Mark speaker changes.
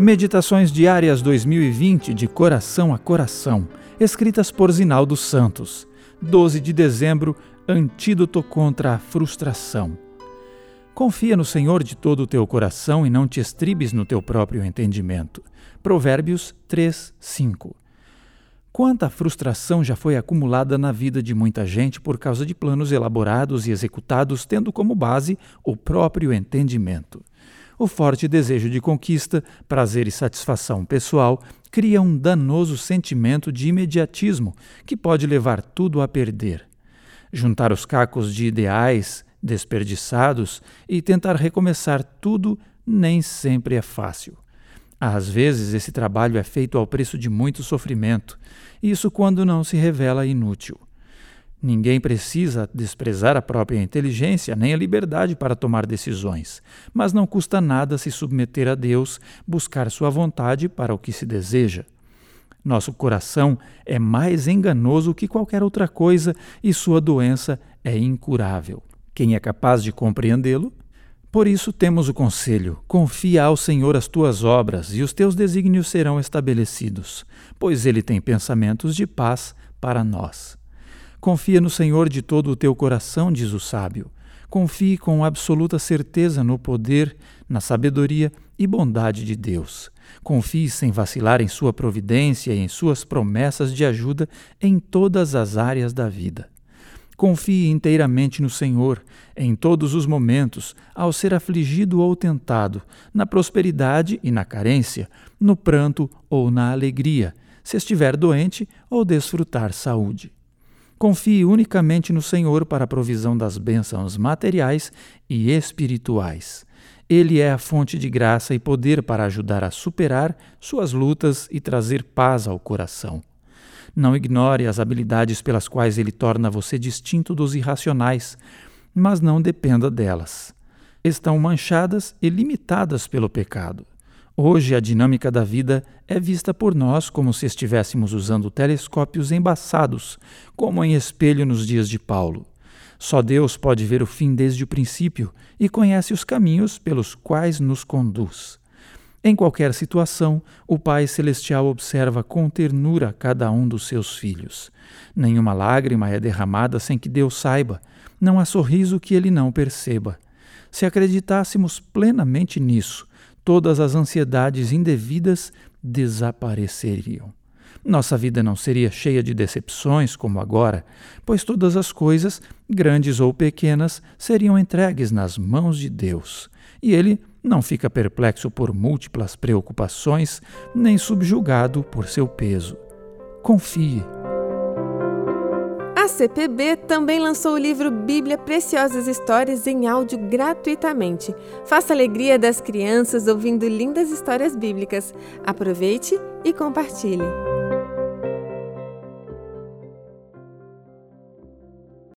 Speaker 1: Meditações Diárias 2020 de Coração a Coração, escritas por Zinaldo Santos. 12 de dezembro Antídoto contra a frustração. Confia no Senhor de todo o teu coração e não te estribes no teu próprio entendimento. Provérbios 3, 5. Quanta frustração já foi acumulada na vida de muita gente por causa de planos elaborados e executados tendo como base o próprio entendimento. O forte desejo de conquista, prazer e satisfação pessoal cria um danoso sentimento de imediatismo que pode levar tudo a perder. Juntar os cacos de ideais desperdiçados e tentar recomeçar tudo nem sempre é fácil. Às vezes, esse trabalho é feito ao preço de muito sofrimento, isso quando não se revela inútil. Ninguém precisa desprezar a própria inteligência nem a liberdade para tomar decisões, mas não custa nada se submeter a Deus, buscar sua vontade para o que se deseja. Nosso coração é mais enganoso que qualquer outra coisa e sua doença é incurável. Quem é capaz de compreendê-lo? Por isso temos o conselho: confia ao Senhor as tuas obras, e os teus desígnios serão estabelecidos, pois ele tem pensamentos de paz para nós. Confia no Senhor de todo o teu coração, diz o sábio. Confie com absoluta certeza no poder, na sabedoria e bondade de Deus. Confie sem vacilar em sua providência e em suas promessas de ajuda em todas as áreas da vida. Confie inteiramente no Senhor em todos os momentos, ao ser afligido ou tentado, na prosperidade e na carência, no pranto ou na alegria, se estiver doente ou desfrutar saúde. Confie unicamente no Senhor para a provisão das bênçãos materiais e espirituais. Ele é a fonte de graça e poder para ajudar a superar suas lutas e trazer paz ao coração. Não ignore as habilidades pelas quais ele torna você distinto dos irracionais, mas não dependa delas. Estão manchadas e limitadas pelo pecado. Hoje, a dinâmica da vida é vista por nós como se estivéssemos usando telescópios embaçados, como em espelho nos dias de Paulo. Só Deus pode ver o fim desde o princípio e conhece os caminhos pelos quais nos conduz. Em qualquer situação, o Pai Celestial observa com ternura cada um dos seus filhos. Nenhuma lágrima é derramada sem que Deus saiba, não há sorriso que ele não perceba. Se acreditássemos plenamente nisso, todas as ansiedades indevidas desapareceriam. Nossa vida não seria cheia de decepções como agora, pois todas as coisas, grandes ou pequenas, seriam entregues nas mãos de Deus. E Ele não fica perplexo por múltiplas preocupações, nem subjugado por seu peso. Confie.
Speaker 2: CPB também lançou o livro Bíblia Preciosas Histórias em áudio gratuitamente. Faça a alegria das crianças ouvindo lindas histórias bíblicas. Aproveite e compartilhe.